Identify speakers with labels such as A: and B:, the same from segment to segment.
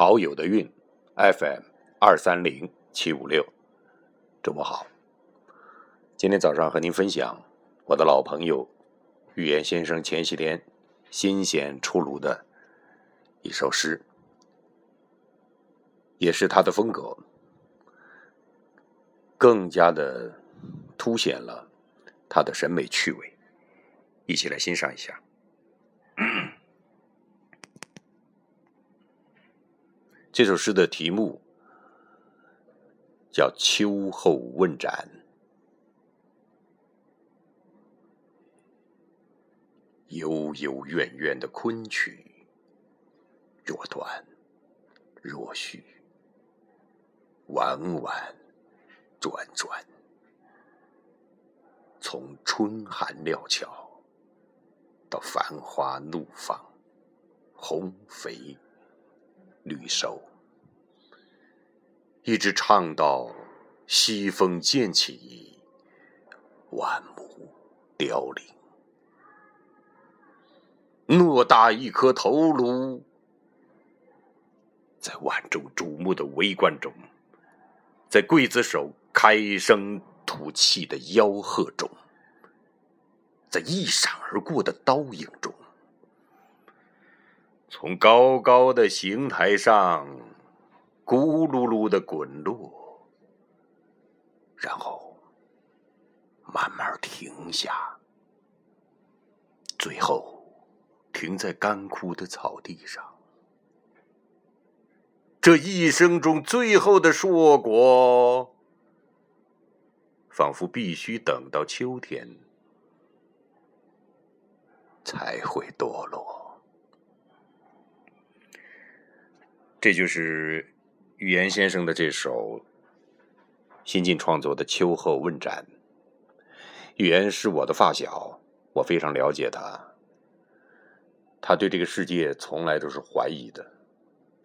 A: 好友的韵 FM 二三零七五六，周末好。今天早上和您分享我的老朋友预言先生前些天新鲜出炉的一首诗，也是他的风格，更加的凸显了他的审美趣味。一起来欣赏一下。这首诗的题目叫《秋后问斩》。悠悠怨怨的昆曲，若断若续，婉婉转转，从春寒料峭到繁花怒放，红肥。绿瘦，一直唱到西风渐起，万木凋零。偌大一颗头颅，在万众瞩目的围观中，在刽子手开声吐气的吆喝中，在一闪而过的刀影中。从高高的刑台上咕噜噜的滚落，然后慢慢停下，最后停在干枯的草地上。这一生中最后的硕果，仿佛必须等到秋天才会堕落。这就是语言先生的这首新晋创作的《秋后问斩》。语言是我的发小，我非常了解他。他对这个世界从来都是怀疑的，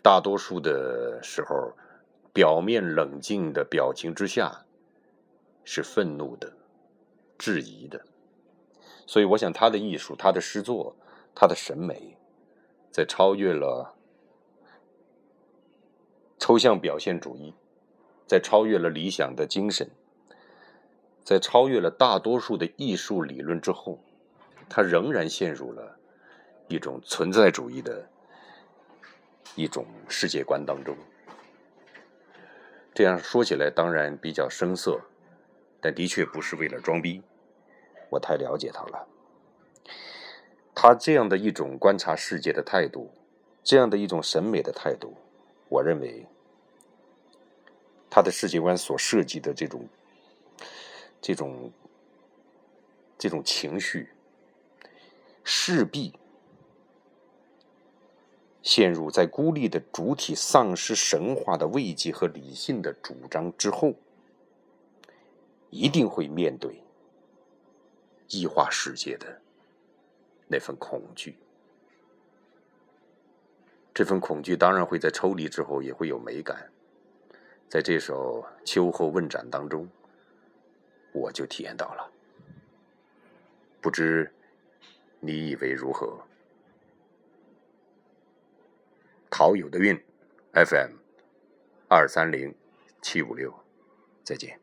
A: 大多数的时候，表面冷静的表情之下是愤怒的、质疑的。所以，我想他的艺术、他的诗作、他的审美，在超越了。抽象表现主义，在超越了理想的精神，在超越了大多数的艺术理论之后，他仍然陷入了一种存在主义的一种世界观当中。这样说起来当然比较生涩，但的确不是为了装逼。我太了解他了，他这样的一种观察世界的态度，这样的一种审美的态度。我认为，他的世界观所涉及的这种、这种、这种情绪，势必陷入在孤立的主体丧失神话的慰藉和理性的主张之后，一定会面对异化世界的那份恐惧。这份恐惧当然会在抽离之后也会有美感，在这首《秋后问斩》当中，我就体验到了。不知你以为如何？陶友的韵，FM 二三零七五六，再见。